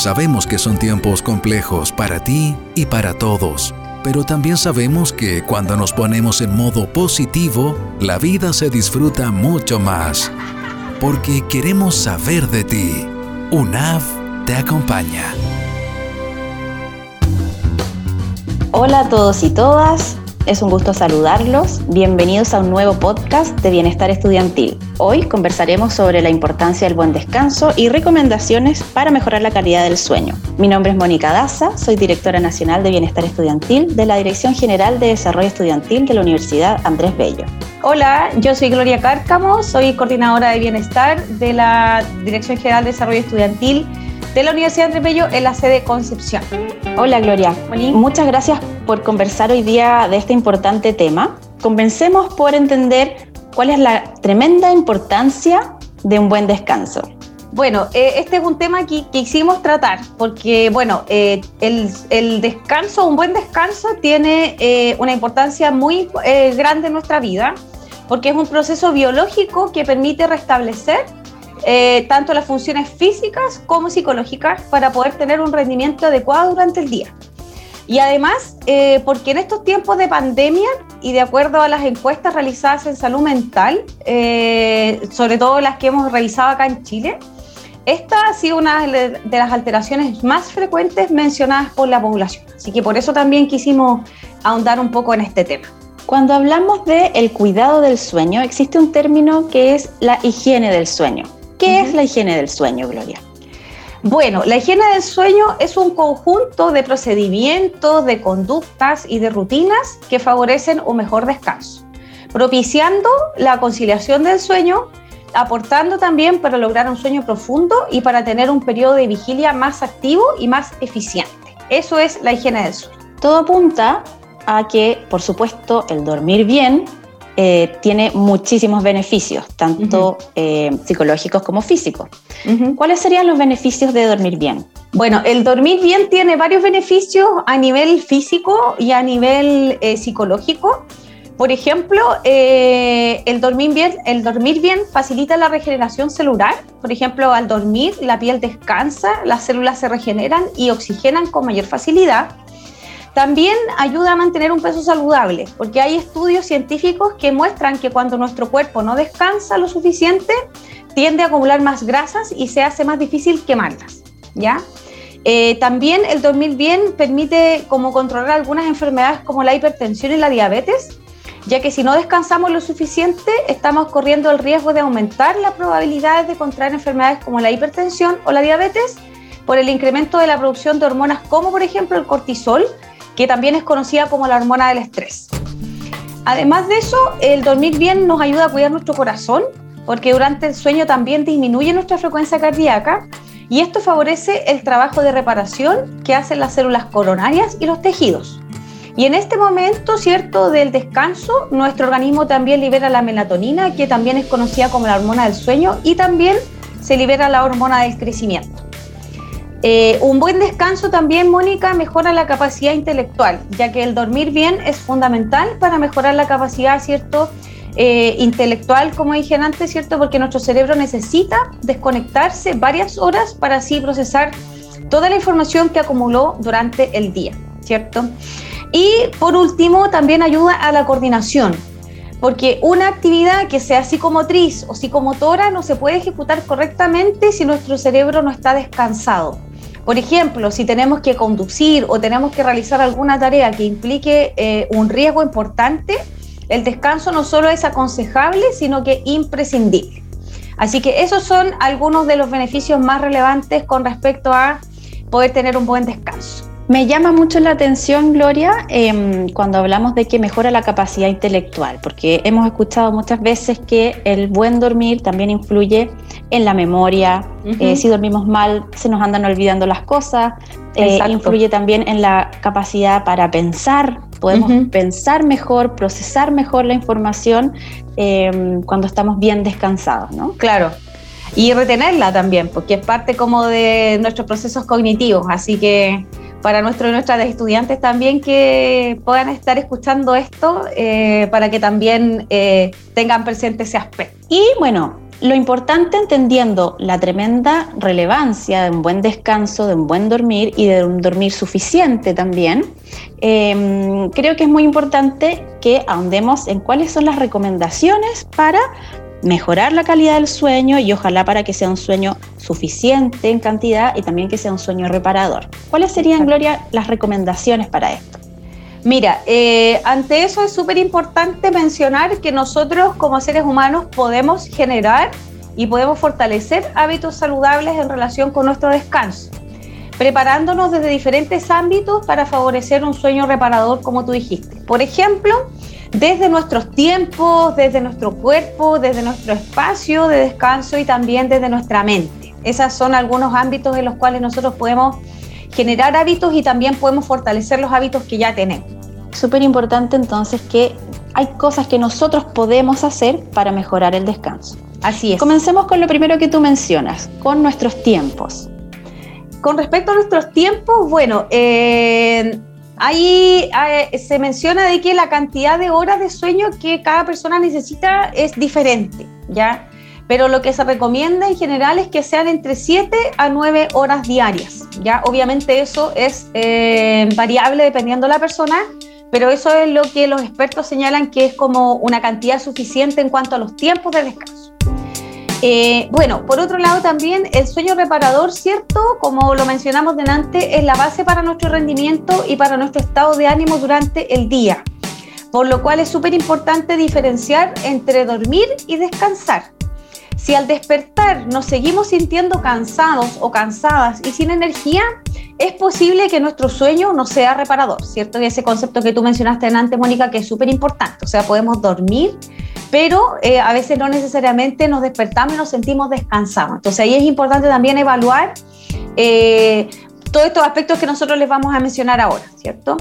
Sabemos que son tiempos complejos para ti y para todos, pero también sabemos que cuando nos ponemos en modo positivo, la vida se disfruta mucho más. Porque queremos saber de ti. UNAV te acompaña. Hola a todos y todas, es un gusto saludarlos. Bienvenidos a un nuevo podcast de Bienestar Estudiantil. Hoy conversaremos sobre la importancia del buen descanso y recomendaciones para mejorar la calidad del sueño. Mi nombre es Mónica Daza, soy directora nacional de Bienestar Estudiantil de la Dirección General de Desarrollo Estudiantil de la Universidad Andrés Bello. Hola, yo soy Gloria Cárcamo, soy coordinadora de Bienestar de la Dirección General de Desarrollo Estudiantil de la Universidad Andrés Bello en la sede Concepción. Hola Gloria, muchas gracias por conversar hoy día de este importante tema. Comencemos por entender cuál es la tremenda importancia de un buen descanso. Bueno, eh, este es un tema que, quisimos tratar porque, bueno, eh, el, descanso, un buen descanso tiene eh, una importancia muy grande en nuestra vida porque es un proceso biológico que permite restablecer eh, tanto las funciones físicas como psicológicas para poder tener un rendimiento adecuado durante el día. Y además, eh, porque en estos tiempos de pandemia y de acuerdo a las encuestas realizadas en salud mental, eh, sobre todo las que hemos revisado acá en Chile, esta ha sido una de las alteraciones más frecuentes mencionadas por la población. Así que por eso también quisimos ahondar un poco en este tema. Cuando hablamos de el cuidado del sueño, existe un término que es la higiene del sueño. ¿Qué es la higiene del sueño, Gloria? Bueno, la higiene del sueño es un conjunto de procedimientos, de conductas y de rutinas que favorecen un mejor descanso, propiciando la conciliación del sueño, aportando también para lograr un sueño profundo y para tener un periodo de vigilia más activo y más eficiente. Eso es la higiene del sueño. Todo apunta a que, por supuesto, el dormir bien eh, tiene muchísimos beneficios, tanto eh, psicológicos como físicos. ¿Cuáles serían los beneficios de dormir bien? Bueno, el dormir bien tiene varios beneficios a nivel físico y a nivel eh, psicológico. Por ejemplo, el, dormir bien, el dormir bien facilita la regeneración celular. Por ejemplo, al dormir la piel descansa, las células se regeneran y oxigenan con mayor facilidad. También ayuda a mantener un peso saludable, porque hay estudios científicos que muestran que cuando nuestro cuerpo no descansa lo suficiente, tiende a acumular más grasas y se hace más difícil quemarlas, ¿ya? Eh, también el dormir bien permite como controlar algunas enfermedades como la hipertensión y la diabetes, ya que si no descansamos lo suficiente, estamos corriendo el riesgo de aumentar las probabilidades de contraer enfermedades como la hipertensión o la diabetes por el incremento de la producción de hormonas como por ejemplo el cortisol, que también es conocida como la hormona del estrés. Además de eso, el dormir bien nos ayuda a cuidar nuestro corazón, porque durante el sueño también disminuye nuestra frecuencia cardíaca y esto favorece el trabajo de reparación que hacen las células coronarias y los tejidos. Y en este momento, ¿cierto?, del descanso, nuestro organismo también libera la melatonina, que también es conocida como la hormona del sueño, y también se libera la hormona del crecimiento. Eh, un buen descanso también, Mónica, mejora la capacidad intelectual, ya que el dormir bien es fundamental para mejorar la capacidad, ¿cierto? Eh, intelectual, como dije antes, ¿cierto? Porque nuestro cerebro necesita desconectarse varias horas para así procesar toda la información que acumuló durante el día, ¿cierto? Y por último, también ayuda a la coordinación, porque una actividad que sea psicomotriz o psicomotora no se puede ejecutar correctamente si nuestro cerebro no está descansado. Por ejemplo, si tenemos que conducir o tenemos que realizar alguna tarea que implique eh, un riesgo importante, el descanso no solo es aconsejable, sino que imprescindible. Así que esos son algunos de los beneficios más relevantes con respecto a poder tener un buen descanso. Me llama mucho la atención, Gloria, em, cuando hablamos de que mejora la capacidad intelectual, porque hemos escuchado muchas veces que el buen dormir también influye en la memoria. Eh, si dormimos mal, se nos andan olvidando las cosas. Eh, influye también en la capacidad para pensar. Podemos pensar mejor, procesar mejor la información em, cuando estamos bien descansados, ¿no? Claro, y retenerla también, porque es parte como de nuestros procesos cognitivos, así que para nuestros y nuestras estudiantes también que puedan estar escuchando esto eh, para que también eh, tengan presente ese aspecto. Y bueno, Lo importante entendiendo la tremenda relevancia de un buen descanso, de un buen dormir y de un dormir suficiente también, em, creo que es muy importante que ahondemos en cuáles son las recomendaciones para mejorar la calidad del sueño y ojalá para que sea un sueño suficiente en cantidad y también que sea un sueño reparador. ¿Cuáles serían, Gloria, las recomendaciones para esto? Mira, eh, ante eso es súper importante mencionar que nosotros como seres humanos podemos generar y podemos fortalecer hábitos saludables en relación con nuestro descanso, preparándonos desde diferentes ámbitos para favorecer un sueño reparador, como tú dijiste. Por ejemplo, desde nuestros tiempos, desde nuestro cuerpo, desde nuestro espacio de descanso y también desde nuestra mente. Esos son algunos ámbitos en los cuales nosotros podemos generar hábitos y también podemos fortalecer los hábitos que ya tenemos. Súper importante entonces que hay cosas que nosotros podemos hacer para mejorar el descanso. Así es. Comencemos con lo primero que tú mencionas, con nuestros tiempos. Con respecto a nuestros tiempos, bueno, eh, ahí eh, se menciona de que la cantidad de horas de sueño que cada persona necesita es diferente, ¿ya? pero lo que se recomienda en general es que sean entre 7 a 9 horas diarias. Ya, obviamente eso es eh, variable dependiendo de la persona, pero eso es lo que los expertos señalan que es como una cantidad suficiente en cuanto a los tiempos de descanso. Eh, bueno, por otro lado también el sueño reparador, ¿cierto? Como lo mencionamos delante, es la base para nuestro rendimiento y para nuestro estado de ánimo durante el día. Por lo cual es súper importante diferenciar entre dormir y descansar. Si al despertar nos seguimos sintiendo cansados o cansadas y sin energía, es posible que nuestro sueño no sea reparador, ¿cierto? Y ese concepto que tú mencionaste antes, Mónica, que es súper importante. O sea, podemos dormir, pero eh, a veces no necesariamente nos despertamos y nos sentimos descansados. Entonces ahí es importante también evaluar eh, todos estos aspectos que nosotros les vamos a mencionar ahora, ¿cierto?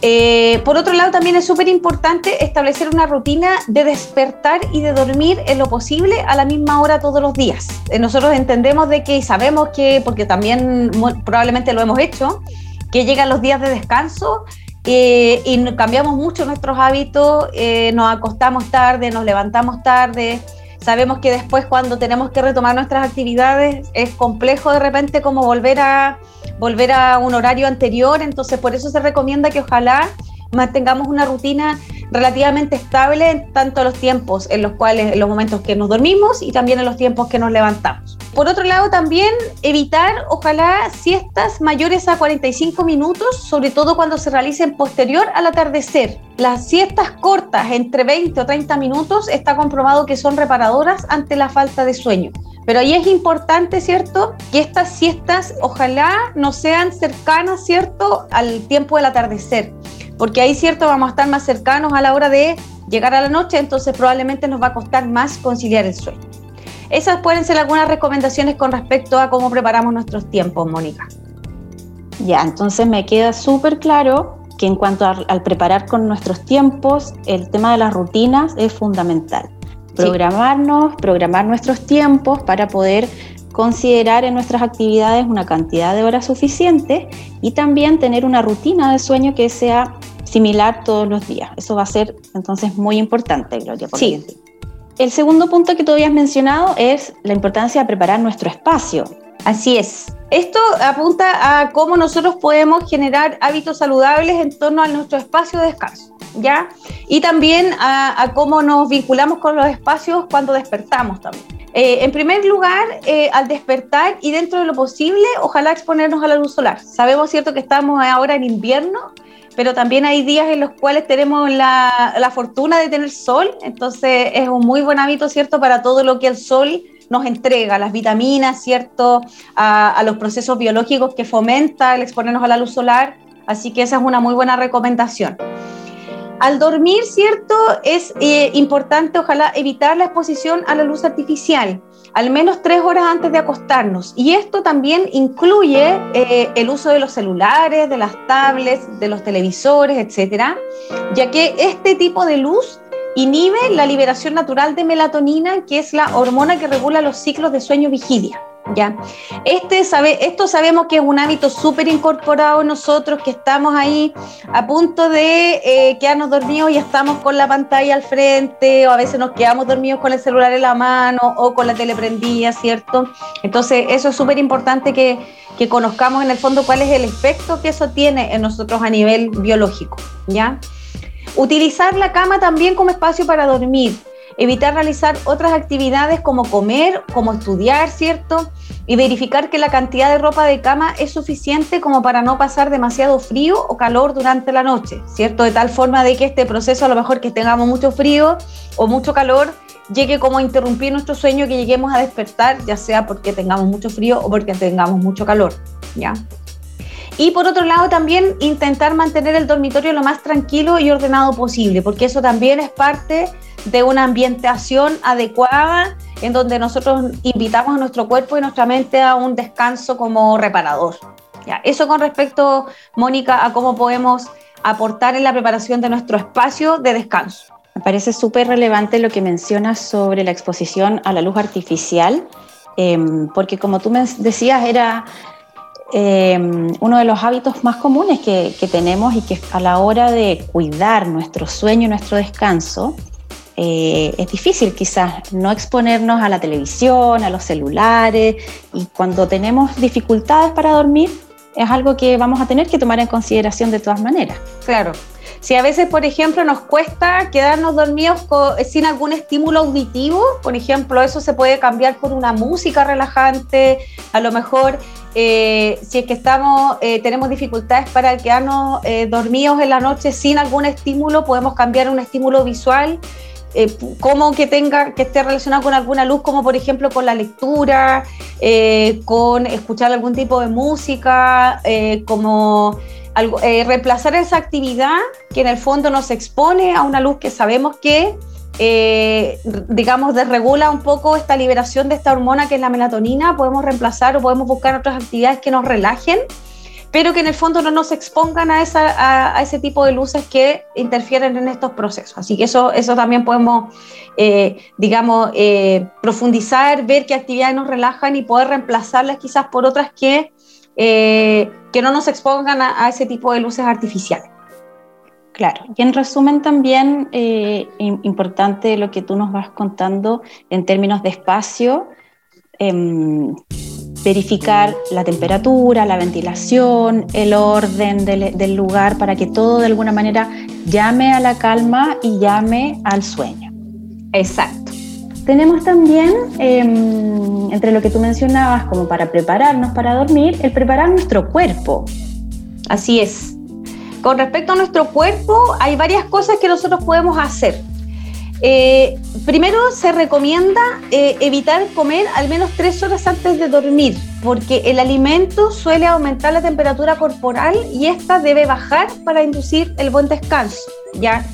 Eh, por otro lado, también es súper importante establecer una rutina de despertar y de dormir en lo posible a la misma hora todos los días. Eh, nosotros entendemos de que y sabemos que, porque también probablemente lo hemos hecho, que llegan los días de descanso eh, y cambiamos mucho nuestros hábitos, nos acostamos tarde, nos levantamos tarde. Sabemos que después cuando tenemos que retomar nuestras actividades es complejo de repente como volver a, volver a un horario anterior, entonces por eso se recomienda que ojalá mantengamos una rutina relativamente estable en tanto los tiempos en los cuales, en los momentos que nos dormimos y también en los tiempos que nos levantamos. Por otro lado, también evitar, ojalá, siestas mayores a 45 minutos, sobre todo cuando se realicen posterior al atardecer. Las siestas cortas, entre 20 o 30 minutos, está comprobado que son reparadoras ante la falta de sueño. Pero ahí es importante, ¿cierto? Que estas siestas ojalá no sean cercanas, ¿cierto? Al tiempo del atardecer. Porque ahí, ¿cierto? Vamos a estar más cercanos a la hora de llegar a la noche, entonces probablemente nos va a costar más conciliar el sueño. Esas pueden ser algunas recomendaciones con respecto a cómo preparamos nuestros tiempos, Mónica. Ya, entonces me queda súper claro que en cuanto al preparar con nuestros tiempos, el tema de las rutinas es fundamental programarnos, programar nuestros tiempos para poder considerar en nuestras actividades una cantidad de horas suficiente y también tener una rutina de sueño que sea similar todos los días. Eso va a ser entonces muy importante, Gloria. sí. El segundo punto que tú habías mencionado es la importancia de preparar nuestro espacio. Así es. Esto apunta a cómo nosotros podemos generar hábitos saludables en torno a nuestro espacio de descanso. ¿ya? Y también a, cómo nos vinculamos con los espacios cuando despertamos también. Eh, en primer lugar, eh, al despertar y dentro de lo posible, ojalá exponernos a la luz solar. Sabemos, cierto, que estamos ahora en invierno, pero también hay días en los cuales tenemos la, la fortuna de tener sol, entonces es un muy buen hábito, ¿cierto?, para todo lo que el sol nos entrega, las vitaminas, ¿cierto?, a, los procesos biológicos que fomenta el exponernos a la luz solar. Así que esa es una muy buena recomendación. Al dormir, ¿cierto? Es eh, importante, ojalá, evitar la exposición a la luz artificial, al menos tres horas antes de acostarnos. Y esto también incluye eh, el uso de los celulares, de las tablets, de los televisores, etcétera, ya que este tipo de luz inhibe la liberación natural de melatonina, que es la hormona que regula los ciclos de sueño-vigilia. ¿Ya? Este sabe, esto sabemos que es un hábito súper incorporado en nosotros, que estamos ahí a punto de eh, quedarnos dormidos y estamos con la pantalla al frente, o a veces nos quedamos dormidos con el celular en la mano o con la tele prendida, ¿cierto? Entonces, eso es súper importante que, que conozcamos en el fondo cuál es el efecto que eso tiene en nosotros a nivel biológico, ¿ya? Utilizar la cama también como espacio para dormir evitar realizar otras actividades como comer, como estudiar, ¿cierto? Y verificar que la cantidad de ropa de cama es suficiente como para no pasar demasiado frío o calor durante la noche, ¿cierto? De tal forma de que este proceso, a lo mejor que tengamos mucho frío o mucho calor, llegue como a interrumpir nuestro sueño, que lleguemos a despertar, ya sea porque tengamos mucho frío o porque tengamos mucho calor, ¿ya? Y por otro lado, también intentar mantener el dormitorio lo más tranquilo y ordenado posible, porque eso también es parte de una ambientación adecuada en donde nosotros invitamos a nuestro cuerpo y nuestra mente a un descanso como reparador. ¿Ya? Eso con respecto, Mónica, a cómo podemos aportar en la preparación de nuestro espacio de descanso. Me parece súper relevante lo que mencionas sobre la exposición a la luz artificial, em, porque como tú me decías, era Em, uno de los hábitos más comunes que, tenemos y que a la hora de cuidar nuestro sueño y nuestro descanso, eh, es difícil quizás no exponernos a la televisión, a los celulares, y cuando tenemos dificultades para dormir, es algo que vamos a tener que tomar en consideración de todas maneras. Claro. Si a veces, por ejemplo, nos cuesta quedarnos dormidos sin algún estímulo auditivo, por ejemplo, eso se puede cambiar por una música relajante, a lo mejor eh, si es que estamos, eh, tenemos dificultades para quedarnos eh, dormidos en la noche sin algún estímulo, podemos cambiar un estímulo visual, como que tenga, que esté relacionado con alguna luz, como por ejemplo con la lectura, con escuchar algún tipo de música, como reemplazar esa actividad que en el fondo nos expone a una luz que sabemos que eh, digamos, desregula un poco esta liberación de esta hormona que es la melatonina, podemos reemplazar o podemos buscar otras actividades que nos relajen, pero que en el fondo no nos expongan a, esa, a, ese tipo de luces que interfieren en estos procesos. Así que eso, eso también podemos, eh, digamos, eh, profundizar, ver qué actividades nos relajan y poder reemplazarlas quizás por otras que, que no nos expongan a ese tipo de luces artificiales. Claro, y en resumen también eh, importante lo que tú nos vas contando en términos de espacio, em, verificar la temperatura, la ventilación, el orden del, lugar para que todo de alguna manera llame a la calma y llame al sueño. Exacto. Tenemos también, em, entre lo que tú mencionabas, como para prepararnos para dormir, el preparar nuestro cuerpo. Así es. Con respecto a nuestro cuerpo, hay varias cosas que nosotros podemos hacer. Eh, primero, se recomienda eh, evitar comer al menos tres horas antes de dormir, porque el alimento suele aumentar la temperatura corporal y esta debe bajar para inducir el buen descanso. ¿ya?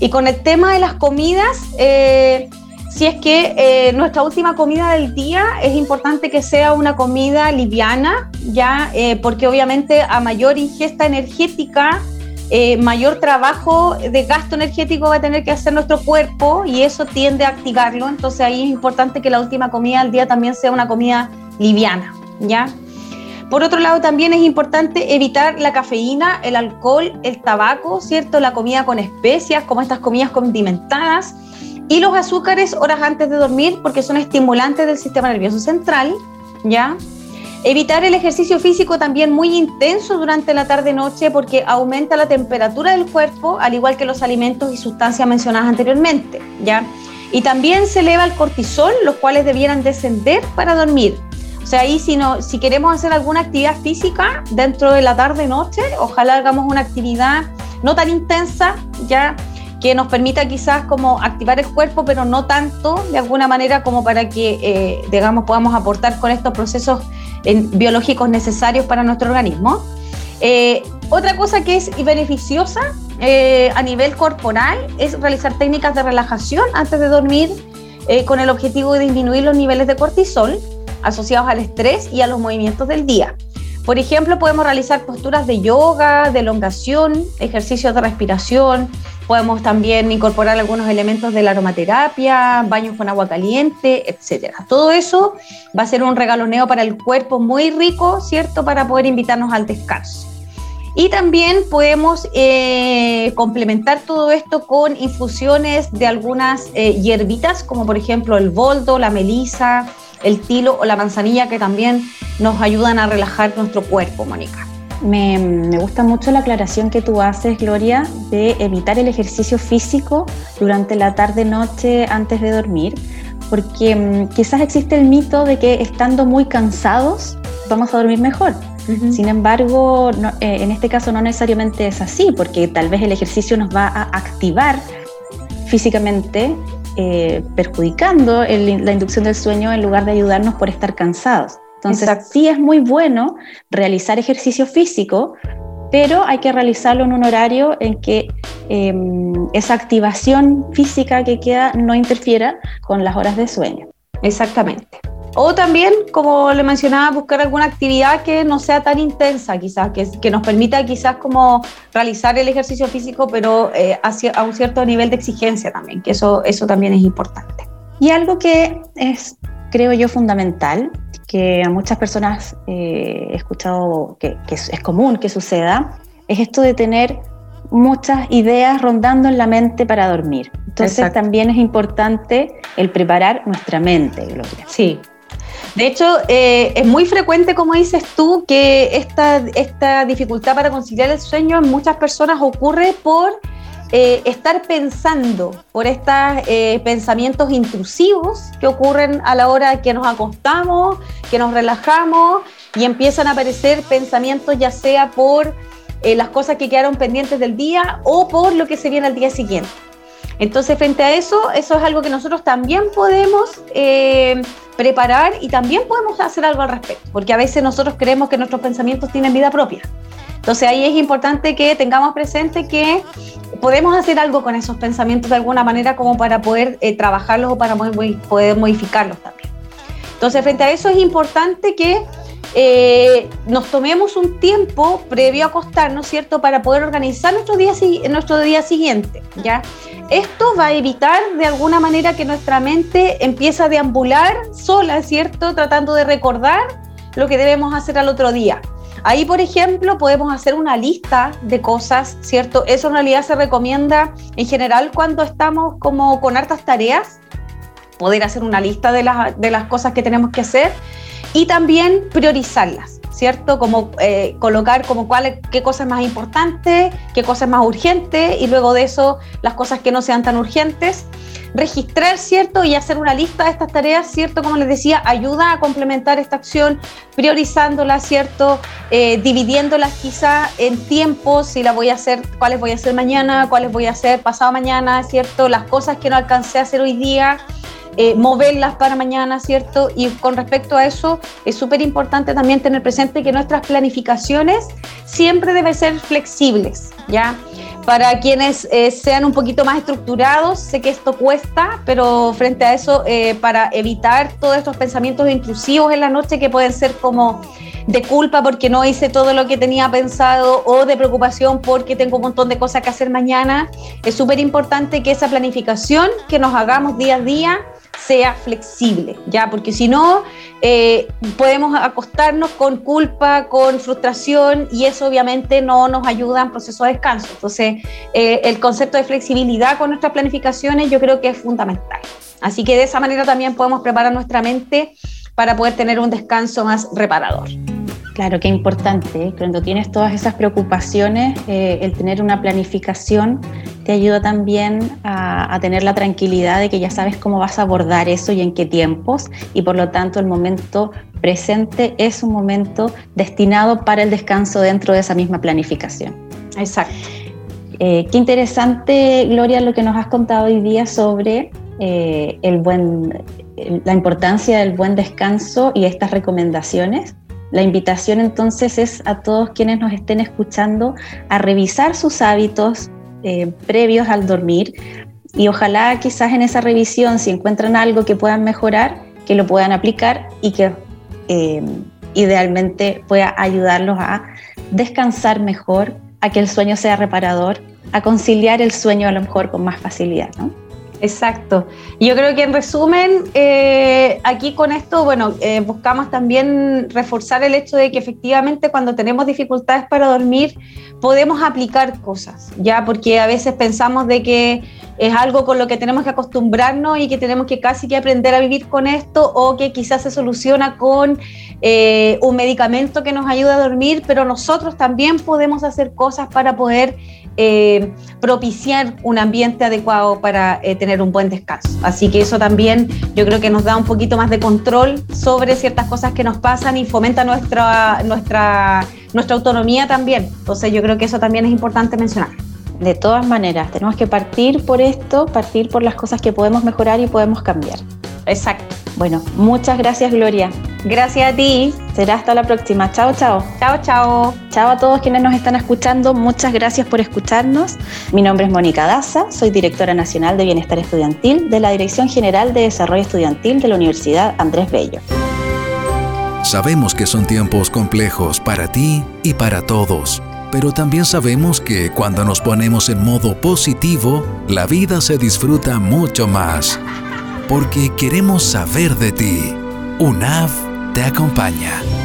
Y con el tema de las comidas, eh, si es que nuestra última comida del día es importante que sea una comida liviana, ya, porque obviamente a mayor ingesta energética eh, mayor trabajo de gasto energético va a tener que hacer nuestro cuerpo y eso tiende a activarlo. Entonces ahí es importante que la última comida del día también sea una comida liviana, ¿ya? Por otro lado, también es importante evitar la cafeína, el alcohol, el tabaco, ¿cierto? La comida con especias, como estas comidas condimentadas, y los azúcares horas antes de dormir, porque son estimulantes del sistema nervioso central, ¿ya? Evitar el ejercicio físico también muy intenso durante la tarde-noche porque aumenta la temperatura del cuerpo, al igual que los alimentos y sustancias mencionadas anteriormente, ¿ya? Y también se eleva el cortisol, los cuales debieran descender para dormir. O sea, ahí si, no, si queremos hacer alguna actividad física dentro de la tarde-noche, ojalá hagamos una actividad no tan intensa, ya que nos permita quizás como activar el cuerpo, pero no tanto de alguna manera como para que, eh, digamos, podamos aportar con estos procesos biológicos necesarios para nuestro organismo. Eh, otra cosa que es beneficiosa eh, a nivel corporal es realizar técnicas de relajación antes de dormir con el objetivo de disminuir los niveles de cortisol asociados al estrés y a los movimientos del día. Por ejemplo, podemos realizar posturas de yoga, de elongación, ejercicios de respiración, podemos también incorporar algunos elementos de la aromaterapia, baños con agua caliente, etc. Todo eso va a ser un regaloneo para el cuerpo muy rico, ¿cierto? Para poder invitarnos al descanso. Y también podemos eh, complementar todo esto con infusiones de algunas eh, hierbitas, como por ejemplo el boldo, la melisa, el tilo o la manzanilla, que también nos ayudan a relajar nuestro cuerpo, Mónica. Me, me, gusta mucho la aclaración que tú haces, Gloria, de evitar el ejercicio físico durante la tarde-noche antes de dormir, porque mm, quizás existe el mito de que estando muy cansados vamos a dormir mejor. Sin embargo, eh, en este caso no necesariamente es así, porque tal vez el ejercicio nos va a activar físicamente, eh, perjudicando la inducción del sueño en lugar de ayudarnos por estar cansados. Entonces, sí es muy bueno realizar ejercicio físico, pero hay que realizarlo en un horario en que em, esa activación física que queda no interfiera con las horas de sueño. Exactamente. O también, como le mencionaba, buscar alguna actividad que no sea tan intensa, quizás, que, que nos permita quizás como realizar el ejercicio físico, pero eh, a un cierto nivel de exigencia también, que eso, eso también es importante. Y algo que es, creo yo, fundamental, que a muchas personas eh, he escuchado que, es, común que suceda, es esto de tener muchas ideas rondando en la mente para dormir. Entonces también es importante el preparar nuestra mente, Gloria. Sí, de hecho, eh, es muy frecuente, como dices tú, que esta, esta dificultad para conciliar el sueño en muchas personas ocurre por eh, estar pensando, por estos eh, pensamientos intrusivos que ocurren a la hora que nos acostamos, que nos relajamos y empiezan a aparecer pensamientos ya sea por las cosas que quedaron pendientes del día o por lo que se viene al día siguiente. Entonces, frente a eso, eso es algo que nosotros también podemos preparar y también podemos hacer algo al respecto, porque a veces nosotros creemos que nuestros pensamientos tienen vida propia. Entonces ahí es importante que tengamos presente que podemos hacer algo con esos pensamientos de alguna manera como para poder eh, trabajarlos o para poder modificarlos también. Entonces frente a eso es importante que eh, nos tomemos un tiempo previo a acostarnos, ¿cierto? Para poder organizar nuestro día, nuestro día siguiente, ¿ya? Esto va a evitar de alguna manera que nuestra mente empiece a deambular sola, ¿cierto? Tratando de recordar lo que debemos hacer al otro día. Ahí, por ejemplo, podemos hacer una lista de cosas, ¿cierto? Eso en realidad se recomienda en general cuando estamos como con hartas tareas, poder hacer una lista de, de las cosas que tenemos que hacer y también priorizarlas, ¿cierto? Como eh, colocar como cuál, qué cosa es más importante, qué cosa es más urgente y luego de eso las cosas que no sean tan urgentes. Registrar, ¿cierto? Y hacer una lista de estas tareas, ¿cierto? Como les decía, ayuda a complementar esta acción, priorizándolas, ¿cierto? Eh, dividiéndolas quizá en tiempos, si la voy a hacer, cuáles voy a hacer mañana, cuáles voy a hacer pasado mañana, ¿cierto? Las cosas que no alcancé a hacer hoy día eh, moverlas para mañana, ¿cierto? Y con respecto a eso, es súper importante también tener presente que nuestras planificaciones siempre deben ser flexibles, ¿ya? Para quienes eh, sean un poquito más estructurados, sé que esto cuesta, pero frente a eso, eh, para evitar todos estos pensamientos intrusivos en la noche que pueden ser como de culpa porque no hice todo lo que tenía pensado o de preocupación porque tengo un montón de cosas que hacer mañana, es súper importante que esa planificación que nos hagamos día a día sea flexible, ¿ya? Porque si no, eh, podemos acostarnos con culpa, con frustración y eso obviamente no nos ayuda en proceso de descanso. Entonces, eh, el concepto de flexibilidad con nuestras planificaciones yo creo que es fundamental. Así que de esa manera también podemos preparar nuestra mente para poder tener un descanso más reparador. Claro, qué importante. ¿eh? Cuando tienes todas esas preocupaciones, eh, el tener una planificación te ayuda también a, tener la tranquilidad de que ya sabes cómo vas a abordar eso y en qué tiempos, y por lo tanto el momento presente es un momento destinado para el descanso dentro de esa misma planificación. Exacto. Eh, qué interesante, Gloria, lo que nos has contado hoy día sobre el buen, la importancia del buen descanso y estas recomendaciones la invitación entonces es a todos quienes nos estén escuchando a revisar sus hábitos eh, previos al dormir y ojalá quizás en esa revisión si encuentran algo que puedan mejorar, que lo puedan aplicar y que eh, idealmente pueda ayudarlos a descansar mejor, a que el sueño sea reparador, a conciliar el sueño a lo mejor con más facilidad, ¿no? Exacto. Yo creo que en resumen, eh, aquí con esto, bueno, eh, buscamos también reforzar el hecho de que efectivamente cuando tenemos dificultades para dormir, podemos aplicar cosas, ¿ya? Porque a veces pensamos de que es algo con lo que tenemos que acostumbrarnos y que tenemos que casi que aprender a vivir con esto o que quizás se soluciona con eh, un medicamento que nos ayuda a dormir, pero nosotros también podemos hacer cosas para poder eh, propiciar un ambiente adecuado para eh, tener un buen descanso. Así que eso también yo creo que nos da un poquito más de control sobre ciertas cosas que nos pasan y fomenta nuestra, nuestra, nuestra autonomía también. Entonces yo creo que eso también es importante mencionar. De todas maneras, tenemos que partir por esto, partir por las cosas que podemos mejorar y podemos cambiar. Exacto. Bueno, muchas gracias Gloria. Gracias a ti. Será hasta la próxima. Chao, chao. Chao, chao. Chao a todos quienes nos están escuchando. Muchas gracias por escucharnos. Mi nombre es Mónica Daza, soy directora nacional de Bienestar Estudiantil de la Dirección General de Desarrollo Estudiantil de la Universidad Andrés Bello. Sabemos que son tiempos complejos para ti y para todos pero también sabemos que cuando nos ponemos en modo positivo, la vida se disfruta mucho más. Porque queremos saber de ti. UNAV te acompaña.